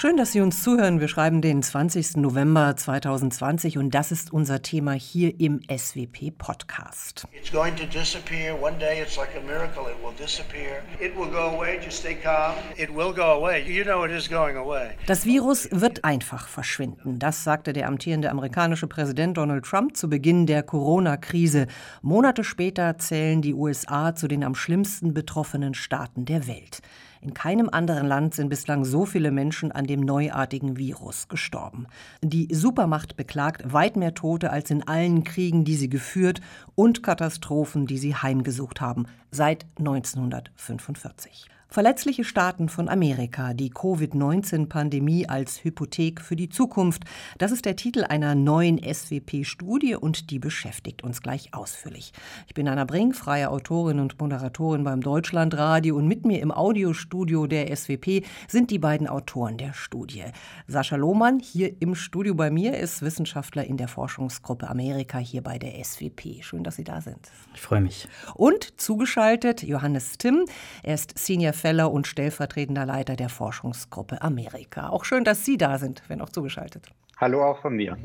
Schön, dass Sie uns zuhören. Wir schreiben den 20. November 2020 und das ist unser Thema hier im SWP Podcast. It's going to disappear. One day it's like a miracle. It will disappear. It will go away. Just stay calm. It will go away. You know it is going away. Das Virus wird einfach verschwinden. Das sagte der amtierende amerikanische Präsident Donald Trump zu Beginn der Corona-Krise. Monate später zählen die USA zu den am schlimmsten betroffenen Staaten der Welt. In keinem anderen Land sind bislang so viele Menschen an dem neuartigen Virus gestorben. Die Supermacht beklagt weit mehr Tote als in allen Kriegen, die sie geführt und Katastrophen, die sie heimgesucht haben, seit 1945. Verletzliche Staaten von Amerika, die Covid-19-Pandemie als Hypothek für die Zukunft. Das ist der Titel einer neuen SWP-Studie und die beschäftigt uns gleich ausführlich. Ich bin Anna Brink, freie Autorin und Moderatorin beim Deutschlandradio und mit mir im Audiostudio der SWP sind die beiden Autoren der Studie. Sascha Lohmann hier im Studio bei mir ist Wissenschaftler in der Forschungsgruppe Amerika hier bei der SWP. Schön, dass Sie da sind. Ich freue mich. Und zugeschaltet Johannes Timm. Er ist Senior Fellow und stellvertretender Leiter der Forschungsgruppe Amerika. Auch schön, dass Sie da sind, wenn auch zugeschaltet. Hallo auch von mir.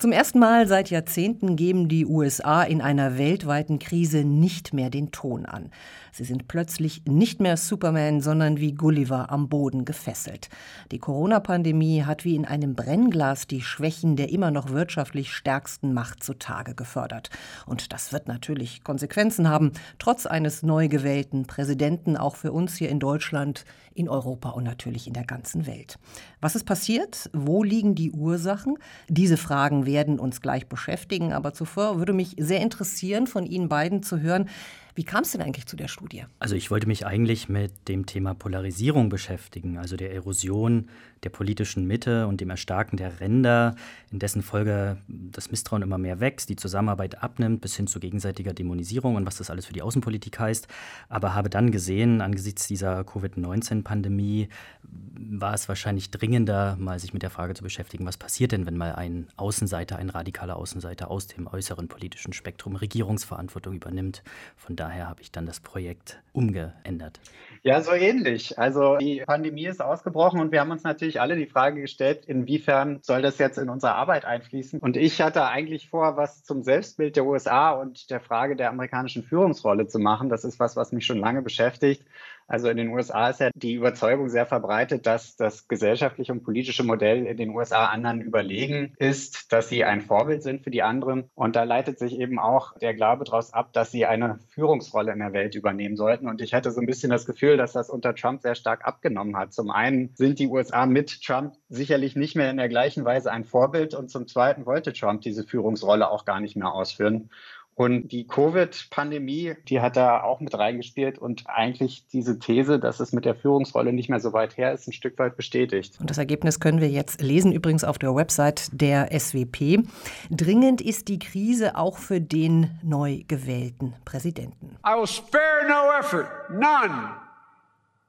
Zum ersten Mal seit Jahrzehnten geben die USA in einer weltweiten Krise nicht mehr den Ton an. Sie sind plötzlich nicht mehr Superman, sondern wie Gulliver am Boden gefesselt. Die Corona-Pandemie hat wie in einem Brennglas die Schwächen der immer noch wirtschaftlich stärksten Macht zutage gefördert. Und das wird natürlich Konsequenzen haben, trotz eines neu gewählten Präsidenten, auch für uns hier in Deutschland, in Europa und natürlich in der ganzen Welt. Was ist passiert? Wo liegen die Ursachen? Diese Fragen werden uns gleich beschäftigen, aber zuvor würde mich sehr interessieren, von Ihnen beiden zu hören, wie kam es denn eigentlich zu der Studie? Also ich wollte mich eigentlich mit dem Thema Polarisierung beschäftigen, also der Erosion der politischen Mitte und dem Erstarken der Ränder, in dessen Folge das Misstrauen immer mehr wächst, die Zusammenarbeit abnimmt bis hin zu gegenseitiger Dämonisierung und was das alles für die Außenpolitik heißt. Aber habe dann gesehen, angesichts dieser Covid-19-Pandemie war es wahrscheinlich dringender, mal sich mit der Frage zu beschäftigen, was passiert denn, wenn mal ein Außenseiter, ein radikaler Außenseiter aus dem äußeren politischen Spektrum Regierungsverantwortung übernimmt. Von daher habe ich dann das Projekt umgeändert. Ja, so ähnlich. Also die Pandemie ist ausgebrochen und wir haben uns natürlich alle die Frage gestellt, inwiefern soll das jetzt in unsere Arbeit einfließen? Und ich hatte eigentlich vor, was zum Selbstbild der USA und der Frage der amerikanischen Führungsrolle zu machen. Das ist was, was mich schon lange beschäftigt. Also in den USA ist ja die Überzeugung sehr verbreitet, dass das gesellschaftliche und politische Modell in den USA anderen überlegen ist, dass sie ein Vorbild sind für die anderen. Und da leitet sich eben auch der Glaube daraus ab, dass sie eine Führungsrolle in der Welt übernehmen sollten. Und ich hatte so ein bisschen das Gefühl, dass das unter Trump sehr stark abgenommen hat. Zum einen sind die USA mit Trump sicherlich nicht mehr in der gleichen Weise ein Vorbild und zum zweiten wollte Trump diese Führungsrolle auch gar nicht mehr ausführen. Und die Covid-Pandemie, die hat da auch mit reingespielt und eigentlich diese These, dass es mit der Führungsrolle nicht mehr so weit her ist, ein Stück weit bestätigt. Und das Ergebnis können wir jetzt lesen, übrigens auf der Website der SWP. Dringend ist die Krise auch für den neu gewählten Präsidenten. I will spare no effort, none,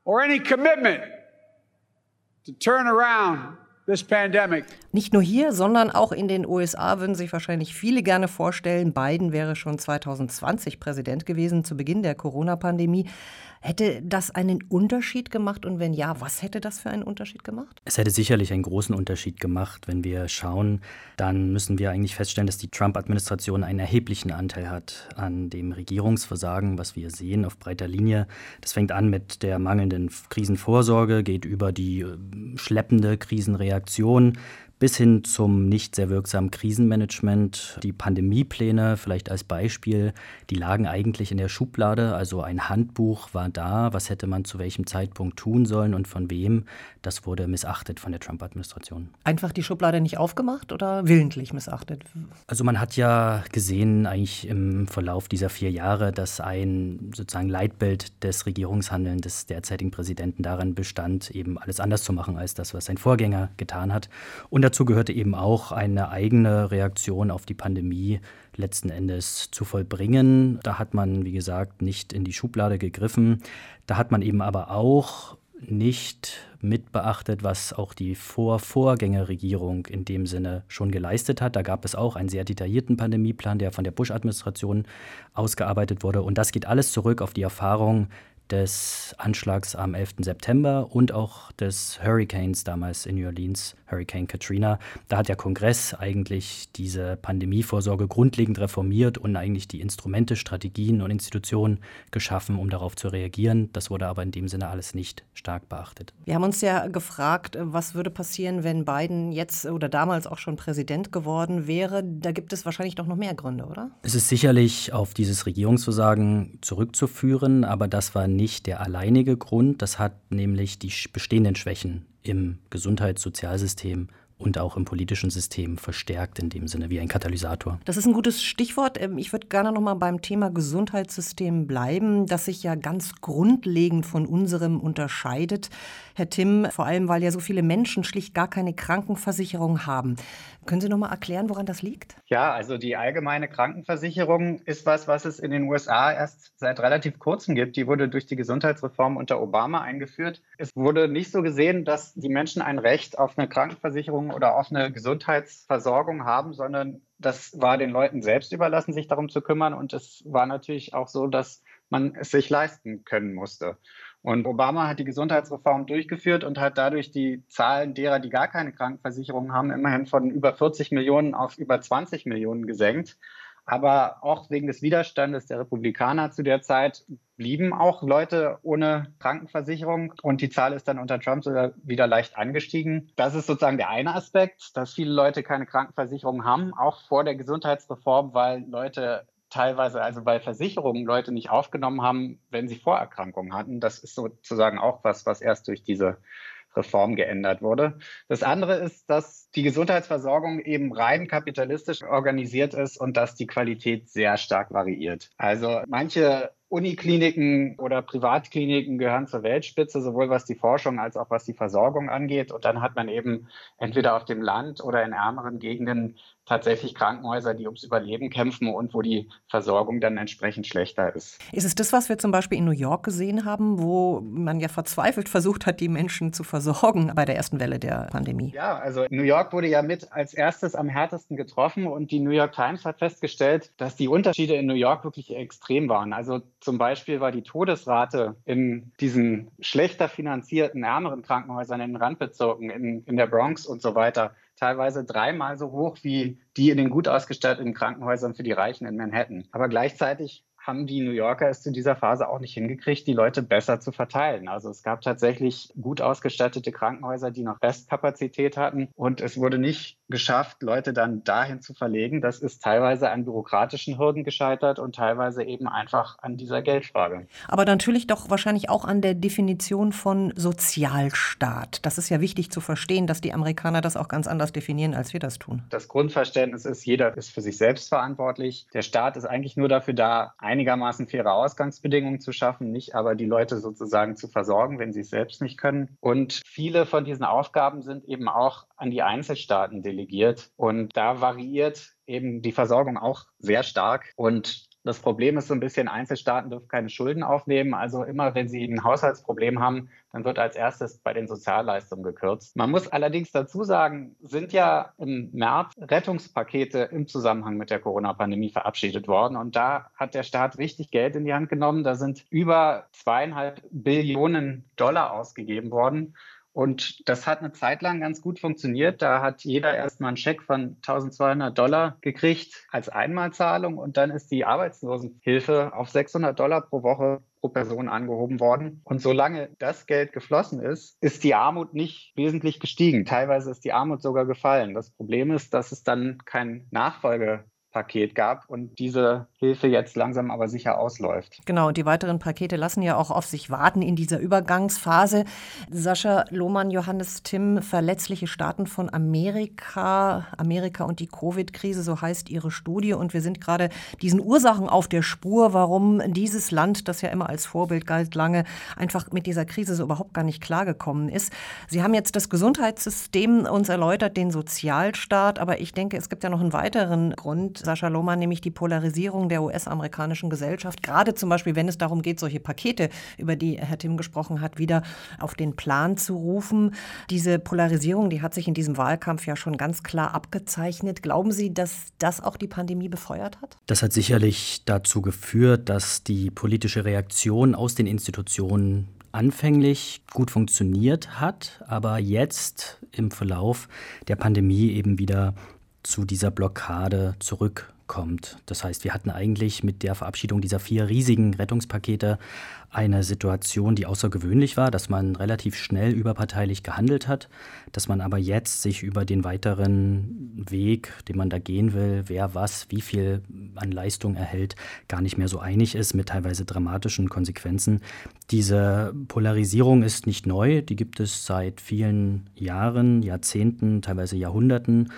or any commitment to turn around nicht nur hier, sondern auch in den USA würden sich wahrscheinlich viele gerne vorstellen, Biden wäre schon 2020 Präsident gewesen zu Beginn der Corona-Pandemie. Hätte das einen Unterschied gemacht und wenn ja, was hätte das für einen Unterschied gemacht? Es hätte sicherlich einen großen Unterschied gemacht. Wenn wir schauen, dann müssen wir eigentlich feststellen, dass die Trump-Administration einen erheblichen Anteil hat an dem Regierungsversagen, was wir sehen auf breiter Linie. Das fängt an mit der mangelnden Krisenvorsorge, geht über die äh, schleppende Krisenreaktion Reaktionen bis hin zum nicht sehr wirksamen Krisenmanagement. Die Pandemiepläne, vielleicht als Beispiel, die lagen eigentlich in der Schublade. Also ein Handbuch war da, was hätte man zu welchem Zeitpunkt tun sollen und von wem. Das wurde missachtet von der Trump-Administration. Einfach die Schublade nicht aufgemacht oder willentlich missachtet? Also man hat ja gesehen, eigentlich im Verlauf dieser vier Jahre, dass ein sozusagen Leitbild des Regierungshandelns des derzeitigen Präsidenten darin bestand, eben alles anders zu machen als das, was sein Vorgänger getan hat. Und dazu gehörte eben auch eine eigene Reaktion auf die Pandemie letzten Endes zu vollbringen. Da hat man, wie gesagt, nicht in die Schublade gegriffen. Da hat man eben aber auch nicht mitbeachtet, was auch die Vorvorgängerregierung in dem Sinne schon geleistet hat. Da gab es auch einen sehr detaillierten Pandemieplan, der von der Bush-Administration ausgearbeitet wurde. Und das geht alles zurück auf die Erfahrung des Anschlags am 11. September und auch des Hurricanes damals in New Orleans, Hurricane Katrina. Da hat der Kongress eigentlich diese Pandemievorsorge grundlegend reformiert und eigentlich die Instrumente, Strategien und Institutionen geschaffen, um darauf zu reagieren. Das wurde aber in dem Sinne alles nicht stark beachtet. Wir haben uns ja gefragt, was würde passieren, wenn Biden jetzt oder damals auch schon Präsident geworden wäre. Da gibt es wahrscheinlich doch noch mehr Gründe, oder? Es ist sicherlich auf dieses Regierungsversagen zurückzuführen, aber das war nicht der alleinige Grund. Das hat nämlich die bestehenden Schwächen im Gesundheitssozialsystem und auch im politischen System verstärkt in dem Sinne wie ein Katalysator. Das ist ein gutes Stichwort. Ähm, ich würde gerne noch mal beim Thema Gesundheitssystem bleiben, das sich ja ganz grundlegend von unserem unterscheidet. Herr Timm, vor allem weil ja so viele Menschen schlicht gar keine Krankenversicherung haben. Können Sie noch mal erklären, woran das liegt? Ja, also die allgemeine Krankenversicherung ist was, was es in den USA erst seit relativ kurzem gibt. Die wurde durch die Gesundheitsreform unter Obama eingeführt. Es wurde nicht so gesehen, dass die Menschen ein Recht auf eine Krankenversicherung oder auf eine Gesundheitsversorgung haben, sondern das war den Leuten selbst überlassen, sich darum zu kümmern. Und es war natürlich auch so, dass man es sich leisten können musste. Und Obama hat die Gesundheitsreform durchgeführt und hat dadurch die Zahlen derer, die gar keine Krankenversicherung haben, immerhin von über 40 Millionen auf über 20 Millionen gesenkt. Aber auch wegen des Widerstandes der Republikaner zu der Zeit blieben auch Leute ohne Krankenversicherung und die Zahl ist dann unter Trump sogar wieder leicht angestiegen. Das ist sozusagen der eine Aspekt, dass viele Leute keine Krankenversicherung haben, auch vor der Gesundheitsreform, weil Leute teilweise also bei Versicherungen Leute nicht aufgenommen haben, wenn sie Vorerkrankungen hatten. Das ist sozusagen auch was, was erst durch diese Reform geändert wurde. Das andere ist, dass die Gesundheitsversorgung eben rein kapitalistisch organisiert ist und dass die Qualität sehr stark variiert. Also manche Unikliniken oder Privatkliniken gehören zur Weltspitze, sowohl was die Forschung als auch was die Versorgung angeht. Und dann hat man eben entweder auf dem Land oder in ärmeren Gegenden tatsächlich Krankenhäuser, die ums Überleben kämpfen und wo die Versorgung dann entsprechend schlechter ist. Ist es das, was wir zum Beispiel in New York gesehen haben, wo man ja verzweifelt versucht hat, die Menschen zu versorgen bei der ersten Welle der Pandemie? Ja, also New York wurde ja mit als erstes am härtesten getroffen und die New York Times hat festgestellt, dass die Unterschiede in New York wirklich extrem waren. Also zum Beispiel war die Todesrate in diesen schlechter finanzierten, ärmeren Krankenhäusern in den Randbezirken, in, in der Bronx und so weiter teilweise dreimal so hoch wie die in den gut ausgestatteten Krankenhäusern für die Reichen in Manhattan. Aber gleichzeitig haben die New Yorker es in dieser Phase auch nicht hingekriegt, die Leute besser zu verteilen. Also es gab tatsächlich gut ausgestattete Krankenhäuser, die noch Restkapazität hatten und es wurde nicht geschafft, Leute dann dahin zu verlegen. Das ist teilweise an bürokratischen Hürden gescheitert und teilweise eben einfach an dieser Geldfrage. Aber natürlich doch wahrscheinlich auch an der Definition von Sozialstaat. Das ist ja wichtig zu verstehen, dass die Amerikaner das auch ganz anders definieren, als wir das tun. Das Grundverständnis ist, jeder ist für sich selbst verantwortlich. Der Staat ist eigentlich nur dafür da, einigermaßen faire Ausgangsbedingungen zu schaffen, nicht aber die Leute sozusagen zu versorgen, wenn sie es selbst nicht können. Und viele von diesen Aufgaben sind eben auch an die Einzelstaaten delegiert. Und da variiert eben die Versorgung auch sehr stark. Und das Problem ist so ein bisschen, Einzelstaaten dürfen keine Schulden aufnehmen. Also immer, wenn sie ein Haushaltsproblem haben, dann wird als erstes bei den Sozialleistungen gekürzt. Man muss allerdings dazu sagen, sind ja im März Rettungspakete im Zusammenhang mit der Corona-Pandemie verabschiedet worden. Und da hat der Staat richtig Geld in die Hand genommen. Da sind über zweieinhalb Billionen Dollar ausgegeben worden. Und das hat eine Zeit lang ganz gut funktioniert. Da hat jeder erstmal einen Scheck von 1200 Dollar gekriegt als Einmalzahlung und dann ist die Arbeitslosenhilfe auf 600 Dollar pro Woche pro Person angehoben worden. Und solange das Geld geflossen ist, ist die Armut nicht wesentlich gestiegen. Teilweise ist die Armut sogar gefallen. Das Problem ist, dass es dann kein Nachfolge Paket gab und diese Hilfe jetzt langsam aber sicher ausläuft. Genau, und die weiteren Pakete lassen ja auch auf sich warten in dieser Übergangsphase. Sascha Lohmann, Johannes Timm, verletzliche Staaten von Amerika, Amerika und die Covid-Krise, so heißt Ihre Studie. Und wir sind gerade diesen Ursachen auf der Spur, warum dieses Land, das ja immer als Vorbild galt, lange einfach mit dieser Krise so überhaupt gar nicht klargekommen ist. Sie haben jetzt das Gesundheitssystem uns erläutert, den Sozialstaat, aber ich denke, es gibt ja noch einen weiteren Grund, Sascha Lohmann, nämlich die Polarisierung der US-amerikanischen Gesellschaft, gerade zum Beispiel, wenn es darum geht, solche Pakete, über die Herr Tim gesprochen hat, wieder auf den Plan zu rufen. Diese Polarisierung, die hat sich in diesem Wahlkampf ja schon ganz klar abgezeichnet. Glauben Sie, dass das auch die Pandemie befeuert hat? Das hat sicherlich dazu geführt, dass die politische Reaktion aus den Institutionen anfänglich gut funktioniert hat, aber jetzt im Verlauf der Pandemie eben wieder zu dieser Blockade zurückkommt. Das heißt, wir hatten eigentlich mit der Verabschiedung dieser vier riesigen Rettungspakete eine Situation, die außergewöhnlich war, dass man relativ schnell überparteilich gehandelt hat, dass man aber jetzt sich über den weiteren Weg, den man da gehen will, wer was, wie viel an Leistung erhält, gar nicht mehr so einig ist mit teilweise dramatischen Konsequenzen. Diese Polarisierung ist nicht neu, die gibt es seit vielen Jahren, Jahrzehnten, teilweise Jahrhunderten.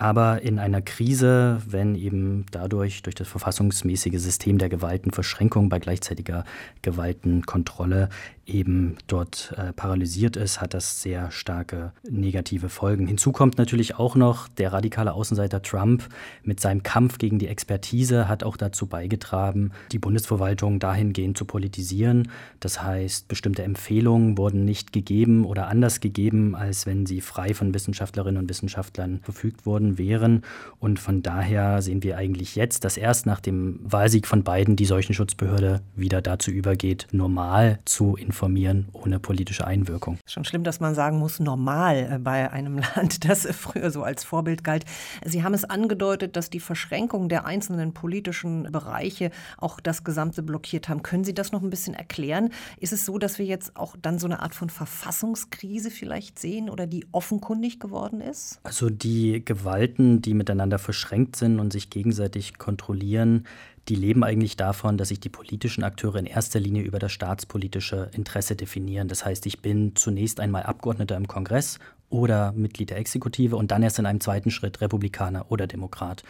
Aber in einer Krise, wenn eben dadurch, durch das verfassungsmäßige System der Gewaltenverschränkung bei gleichzeitiger Gewaltenkontrolle eben dort äh, paralysiert ist, hat das sehr starke negative Folgen. Hinzu kommt natürlich auch noch der radikale Außenseiter Trump mit seinem Kampf gegen die Expertise hat auch dazu beigetragen, die Bundesverwaltung dahingehend zu politisieren. Das heißt, bestimmte Empfehlungen wurden nicht gegeben oder anders gegeben, als wenn sie frei von Wissenschaftlerinnen und Wissenschaftlern verfügt worden wären. Und von daher sehen wir eigentlich jetzt, dass erst nach dem Wahlsieg von Biden die Seuchenschutzbehörde wieder dazu übergeht, normal zu informieren informieren ohne politische Einwirkung. Schon schlimm, dass man sagen muss, normal äh, bei einem Land, das früher so als Vorbild galt. Sie haben es angedeutet, dass die Verschränkung der einzelnen politischen Bereiche auch das Gesamte blockiert haben. Können Sie das noch ein bisschen erklären? Ist es so, dass wir jetzt auch dann so eine Art von Verfassungskrise vielleicht sehen oder die offenkundig geworden ist? Also die Gewalten, die miteinander verschränkt sind und sich gegenseitig kontrollieren, die leben eigentlich davon, dass sich die politischen Akteure in erster Linie über das staatspolitische Interesse definieren. Das heißt, ich bin zunächst einmal Abgeordneter im Kongress oder Mitglied der Exekutive und dann erst in einem zweiten Schritt Republikaner oder Demokrat.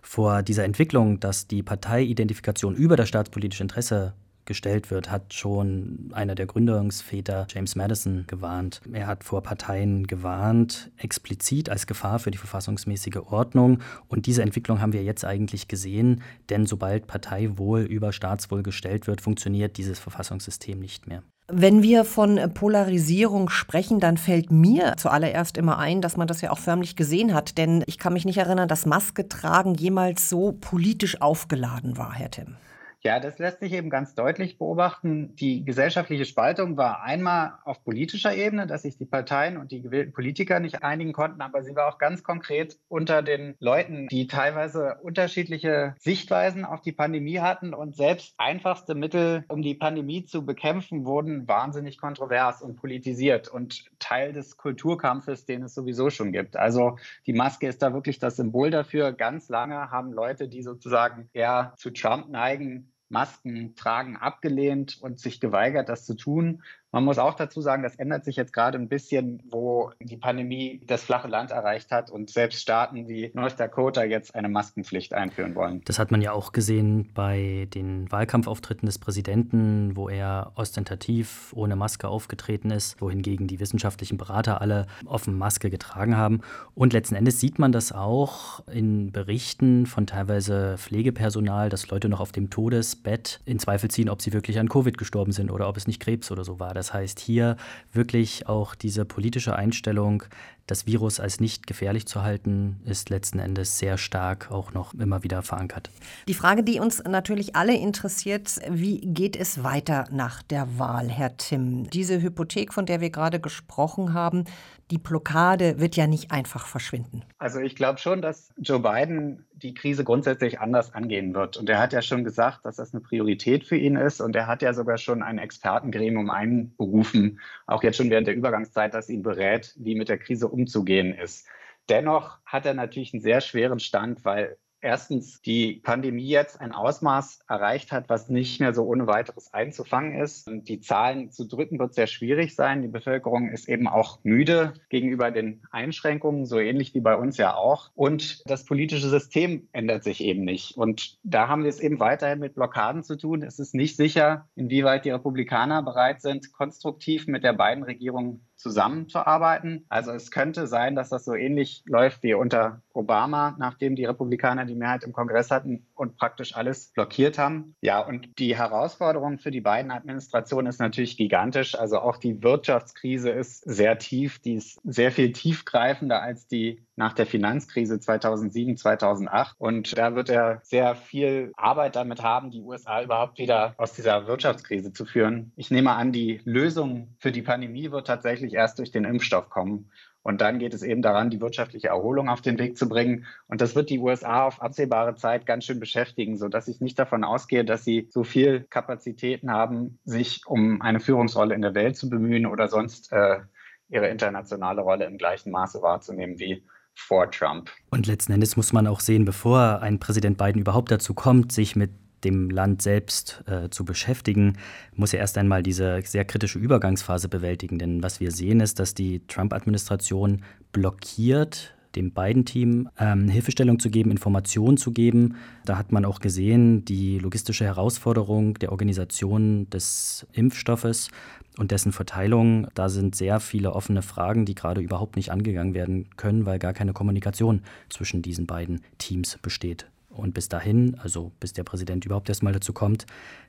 Vor dieser Entwicklung, dass die Parteiidentifikation über das staatspolitische Interesse gestellt wird, hat schon einer der Gründungsväter, James Madison, gewarnt. Er hat vor Parteien gewarnt, explizit als Gefahr für die verfassungsmäßige Ordnung. Und diese Entwicklung haben wir jetzt eigentlich gesehen, denn sobald Parteiwohl über Staatswohl gestellt wird, funktioniert dieses Verfassungssystem nicht mehr. Wenn wir von Polarisierung sprechen, dann fällt mir zuallererst immer ein, dass man das ja auch förmlich gesehen hat. Denn ich kann mich nicht erinnern, dass Maske tragen jemals so politisch aufgeladen war, Herr Tim. Ja, das lässt sich eben ganz deutlich beobachten. Die gesellschaftliche Spaltung war einmal auf politischer Ebene, dass sich die Parteien und die gewählten Politiker nicht einigen konnten, aber sie war auch ganz konkret unter den Leuten, die teilweise unterschiedliche Sichtweisen auf die Pandemie hatten und selbst einfachste Mittel, um die Pandemie zu bekämpfen, wurden wahnsinnig kontrovers und politisiert und Teil des Kulturkampfes, den es sowieso schon gibt. Also die Maske ist da wirklich das Symbol dafür. Ganz lange haben Leute, die sozusagen eher zu Trump neigen, Masken tragen abgelehnt und sich geweigert, das zu tun. Man muss auch dazu sagen, das ändert sich jetzt gerade ein bisschen, wo die Pandemie das flache Land erreicht hat und selbst Staaten wie North Dakota jetzt eine Maskenpflicht einführen wollen. Das hat man ja auch gesehen bei den Wahlkampfauftritten des Präsidenten, wo er ostentativ ohne Maske aufgetreten ist, wohingegen die wissenschaftlichen Berater alle offen Maske getragen haben. Und letzten Endes sieht man das auch in Berichten von teilweise Pflegepersonal, dass Leute noch auf dem Todesbett in Zweifel ziehen, ob sie wirklich an Covid gestorben sind oder ob es nicht Krebs oder so war. Das heißt, hier wirklich auch diese politische Einstellung, das Virus als nicht gefährlich zu halten, ist letzten Endes sehr stark auch noch immer wieder verankert. Die Frage, die uns natürlich alle interessiert, wie geht es weiter nach der Wahl, Herr Timm? Diese Hypothek, von der wir gerade gesprochen haben, die Blockade wird ja nicht einfach verschwinden. Also ich glaube schon, dass Joe Biden die Krise grundsätzlich anders angehen wird. Und er hat ja schon gesagt, dass das eine Priorität für ihn ist. Und er hat ja sogar schon ein Expertengremium einberufen, auch jetzt schon während der Übergangszeit, das ihn berät, wie mit der Krise umzugehen ist. Dennoch hat er natürlich einen sehr schweren Stand, weil erstens die Pandemie jetzt ein Ausmaß erreicht hat, was nicht mehr so ohne weiteres einzufangen ist. Und die Zahlen zu drücken wird sehr schwierig sein. Die Bevölkerung ist eben auch müde gegenüber den Einschränkungen, so ähnlich wie bei uns ja auch. Und das politische System ändert sich eben nicht. Und da haben wir es eben weiterhin mit Blockaden zu tun. Es ist nicht sicher, inwieweit die Republikaner bereit sind, konstruktiv mit der beiden Regierung zusammenzuarbeiten. Also es könnte sein, dass das so ähnlich läuft wie unter Obama, nachdem die Republikaner die Mehrheit im Kongress hatten und praktisch alles blockiert haben. Ja, und die Herausforderung für die beiden Administrationen ist natürlich gigantisch. Also auch die Wirtschaftskrise ist sehr tief. Die ist sehr viel tiefgreifender als die nach der Finanzkrise 2007, 2008. Und da wird er sehr viel Arbeit damit haben, die USA überhaupt wieder aus dieser Wirtschaftskrise zu führen. Ich nehme an, die Lösung für die Pandemie wird tatsächlich erst durch den Impfstoff kommen. Und dann geht es eben daran, die wirtschaftliche Erholung auf den Weg zu bringen. Und das wird die USA auf absehbare Zeit ganz schön beschäftigen, sodass ich nicht davon ausgehe, dass sie so viel Kapazitäten haben, sich um eine Führungsrolle in der Welt zu bemühen oder sonst äh, ihre internationale Rolle im gleichen Maße wahrzunehmen wie vor Trump. Und letzten Endes muss man auch sehen, bevor ein Präsident Biden überhaupt dazu kommt, sich mit dem Land selbst äh, zu beschäftigen, muss er erst einmal diese sehr kritische Übergangsphase bewältigen. Denn was wir sehen, ist, dass die Trump-Administration blockiert, dem Biden-Team ähm, Hilfestellung zu geben, Informationen zu geben. Da hat man auch gesehen, die logistische Herausforderung der Organisation des Impfstoffes und dessen Verteilung. Da sind sehr viele offene Fragen, die gerade überhaupt nicht angegangen werden können, weil gar keine Kommunikation zwischen diesen beiden Teams besteht. Und bis dahin, also bis der Präsident überhaupt erstmal dazu kommt,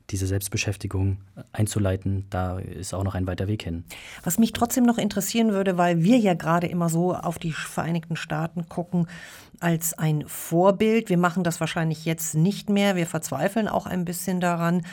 diese Selbstbeschäftigung einzuleiten, da ist auch noch ein weiter Weg hin. Was mich trotzdem noch interessieren würde, weil wir ja gerade immer so auf die Vereinigten Staaten gucken als ein Vorbild. Wir machen das wahrscheinlich jetzt nicht mehr. Wir verzweifeln auch ein bisschen daran.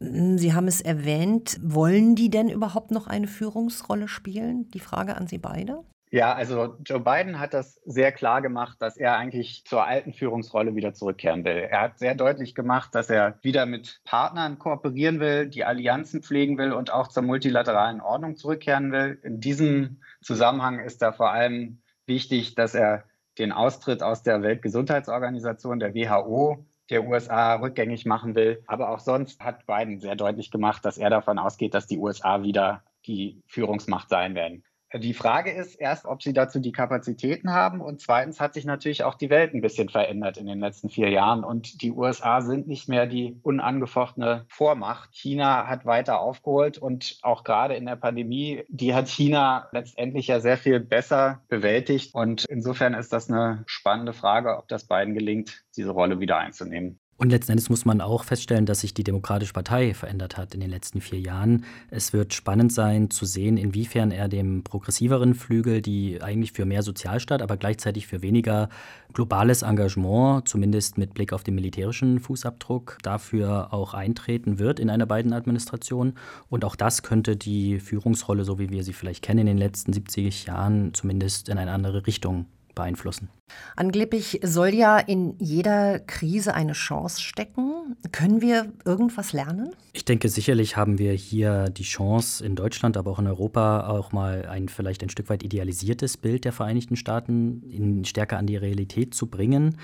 Sie haben es erwähnt. Wollen die denn überhaupt noch eine Führungsrolle spielen? Die Frage an Sie beide. Ja, also Joe Biden hat das sehr klar gemacht, dass er eigentlich zur alten Führungsrolle wieder zurückkehren will. Er hat sehr deutlich gemacht, dass er wieder mit Partnern kooperieren will, die Allianzen pflegen will und auch zur multilateralen Ordnung zurückkehren will. In diesem Zusammenhang ist da vor allem wichtig, dass er den Austritt aus der Weltgesundheitsorganisation, der WHO, der USA rückgängig machen will. Aber auch sonst hat Biden sehr deutlich gemacht, dass er davon ausgeht, dass die USA wieder die Führungsmacht sein werden. Die Frage ist erst, ob sie dazu die Kapazitäten haben. Und zweitens hat sich natürlich auch die Welt ein bisschen verändert in den letzten vier Jahren. Und die USA sind nicht mehr die unangefochtene Vormacht. China hat weiter aufgeholt und auch gerade in der Pandemie, die hat China letztendlich ja sehr viel besser bewältigt. Und insofern ist das eine spannende Frage, ob das beiden gelingt, diese Rolle wieder einzunehmen. Und letzten Endes muss man auch feststellen, dass sich die Demokratische Partei verändert hat in den letzten vier Jahren. Es wird spannend sein zu sehen, inwiefern er dem progressiveren Flügel, die eigentlich für mehr Sozialstaat, aber gleichzeitig für weniger globales Engagement, zumindest mit Blick auf den militärischen Fußabdruck, dafür auch eintreten wird in einer beiden Administration. Und auch das könnte die Führungsrolle, so wie wir sie vielleicht kennen in den letzten 70 Jahren, zumindest in eine andere Richtung beeinflussen. Angeblich soll ja in jeder Krise eine Chance stecken. Können wir irgendwas lernen? Ich denke, sicherlich haben wir hier die Chance, in Deutschland, aber auch in Europa auch mal ein vielleicht ein Stück weit idealisiertes Bild der Vereinigten Staaten in, stärker an die Realität zu bringen.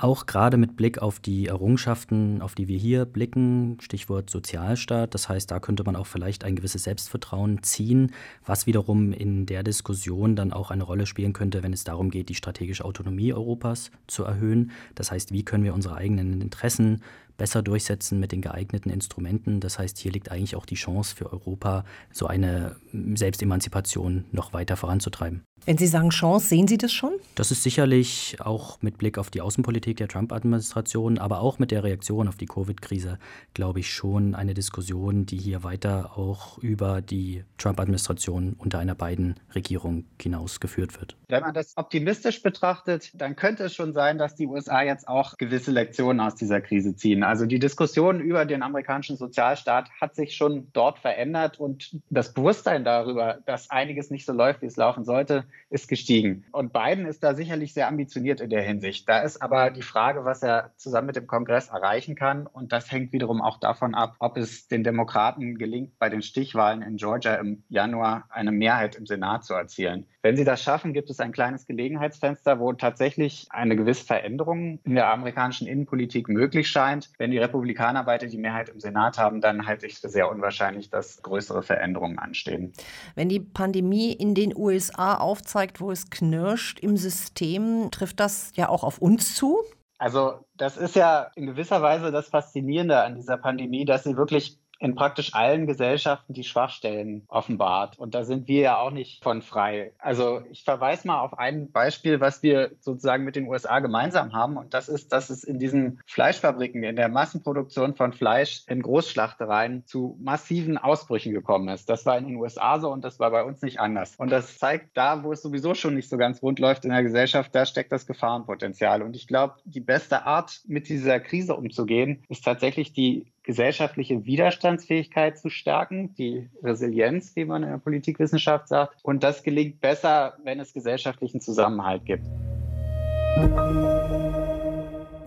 Auch gerade mit Blick auf die Errungenschaften, auf die wir hier blicken, Stichwort Sozialstaat. Das heißt, da könnte man auch vielleicht ein gewisses Selbstvertrauen ziehen, was wiederum in der Diskussion dann auch eine Rolle spielen könnte, wenn es darum geht, die strategische Autonomie Europas zu erhöhen. Das heißt, wie können wir unsere eigenen Interessen besser durchsetzen mit den geeigneten Instrumenten. Das heißt, hier liegt eigentlich auch die Chance für Europa, so eine Selbstemanzipation noch weiter voranzutreiben. Wenn Sie sagen Chance, sehen Sie das schon? Das ist sicherlich auch mit Blick auf die Außenpolitik der Trump-Administration, aber auch mit der Reaktion auf die Covid-Krise, glaube ich, schon eine Diskussion, die hier weiter auch über die Trump-Administration unter einer beiden Regierung hinaus geführt wird. Wenn man das optimistisch betrachtet, dann könnte es schon sein, dass die USA jetzt auch gewisse Lektionen aus dieser Krise ziehen. Also die Diskussion über den amerikanischen Sozialstaat hat sich schon dort verändert und das Bewusstsein darüber, dass einiges nicht so läuft, wie es laufen sollte, ist gestiegen. Und Biden ist da sicherlich sehr ambitioniert in der Hinsicht. Da ist aber die Frage, was er zusammen mit dem Kongress erreichen kann. Und das hängt wiederum auch davon ab, ob es den Demokraten gelingt, bei den Stichwahlen in Georgia im Januar eine Mehrheit im Senat zu erzielen. Wenn sie das schaffen, gibt es ein kleines Gelegenheitsfenster, wo tatsächlich eine gewisse Veränderung in der amerikanischen Innenpolitik möglich scheint. Wenn die Republikaner weiter die Mehrheit im Senat haben, dann halte ich es für sehr unwahrscheinlich, dass größere Veränderungen anstehen. Wenn die Pandemie in den USA aufzeigt, wo es knirscht im System, trifft das ja auch auf uns zu? Also das ist ja in gewisser Weise das Faszinierende an dieser Pandemie, dass sie wirklich in praktisch allen Gesellschaften die Schwachstellen offenbart. Und da sind wir ja auch nicht von frei. Also ich verweise mal auf ein Beispiel, was wir sozusagen mit den USA gemeinsam haben. Und das ist, dass es in diesen Fleischfabriken, in der Massenproduktion von Fleisch in Großschlachtereien zu massiven Ausbrüchen gekommen ist. Das war in den USA so und das war bei uns nicht anders. Und das zeigt da, wo es sowieso schon nicht so ganz rund läuft in der Gesellschaft, da steckt das Gefahrenpotenzial. Und ich glaube, die beste Art, mit dieser Krise umzugehen, ist tatsächlich die gesellschaftliche Widerstandsfähigkeit zu stärken, die Resilienz, wie man in der Politikwissenschaft sagt. Und das gelingt besser, wenn es gesellschaftlichen Zusammenhalt gibt.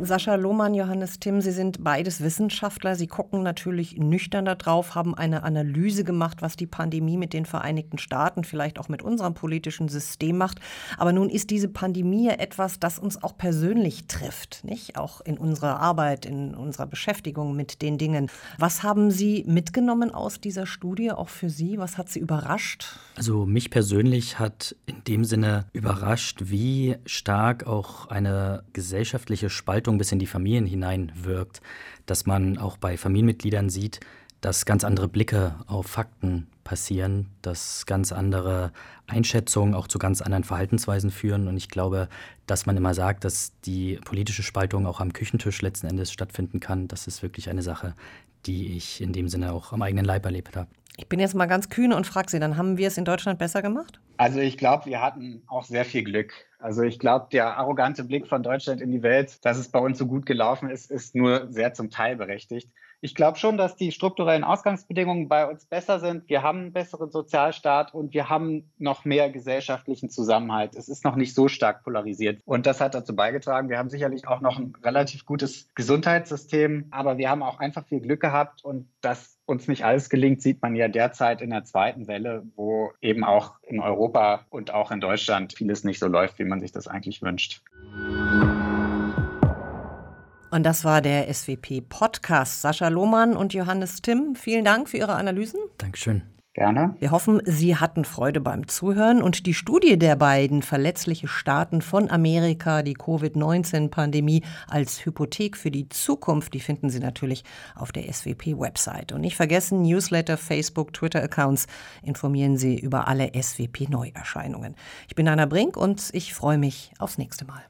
Sascha Lohmann, Johannes Timm, Sie sind beides Wissenschaftler. Sie gucken natürlich nüchtern darauf, haben eine Analyse gemacht, was die Pandemie mit den Vereinigten Staaten, vielleicht auch mit unserem politischen System macht. Aber nun ist diese Pandemie etwas, das uns auch persönlich trifft, nicht? Auch in unserer Arbeit, in unserer Beschäftigung mit den Dingen. Was haben Sie mitgenommen aus dieser Studie, auch für Sie? Was hat Sie überrascht? Also mich persönlich hat in dem Sinne überrascht, wie stark auch eine gesellschaftliche Spaltung Haltung bis in die Familien hinein wirkt, dass man auch bei Familienmitgliedern sieht, dass ganz andere Blicke auf Fakten passieren, dass ganz andere Einschätzungen auch zu ganz anderen Verhaltensweisen führen. Und ich glaube, dass man immer sagt, dass die politische Spaltung auch am Küchentisch letzten Endes stattfinden kann, das ist wirklich eine Sache, die ich in dem Sinne auch am eigenen Leib erlebt habe. Ich bin jetzt mal ganz kühn und frage Sie, dann haben wir es in Deutschland besser gemacht? Also ich glaube, wir hatten auch sehr viel Glück. Also ich glaube, der arrogante Blick von Deutschland in die Welt, dass es bei uns so gut gelaufen ist, ist nur sehr zum Teil berechtigt. Ich glaube schon, dass die strukturellen Ausgangsbedingungen bei uns besser sind. Wir haben einen besseren Sozialstaat und wir haben noch mehr gesellschaftlichen Zusammenhalt. Es ist noch nicht so stark polarisiert. Und das hat dazu beigetragen. Wir haben sicherlich auch noch ein relativ gutes Gesundheitssystem, aber wir haben auch einfach viel Glück gehabt und dass uns nicht alles gelingt, sieht man ja derzeit in der zweiten Welle, wo eben auch in Europa und auch in Deutschland vieles nicht so läuft, wie man sich das eigentlich wünscht. Und das war der SWP-Podcast. Sascha Lohmann und Johannes Timm, vielen Dank für Ihre Analysen. Dankeschön. Gerne. Wir hoffen, Sie hatten Freude beim Zuhören und die Studie der beiden verletzliche Staaten von Amerika, die Covid-19-Pandemie als Hypothek für die Zukunft, die finden Sie natürlich auf der SWP-Website. Und nicht vergessen, Newsletter, Facebook, Twitter-Accounts informieren Sie über alle SWP-Neuerscheinungen. Ich bin Anna Brink und ich freue mich aufs nächste Mal.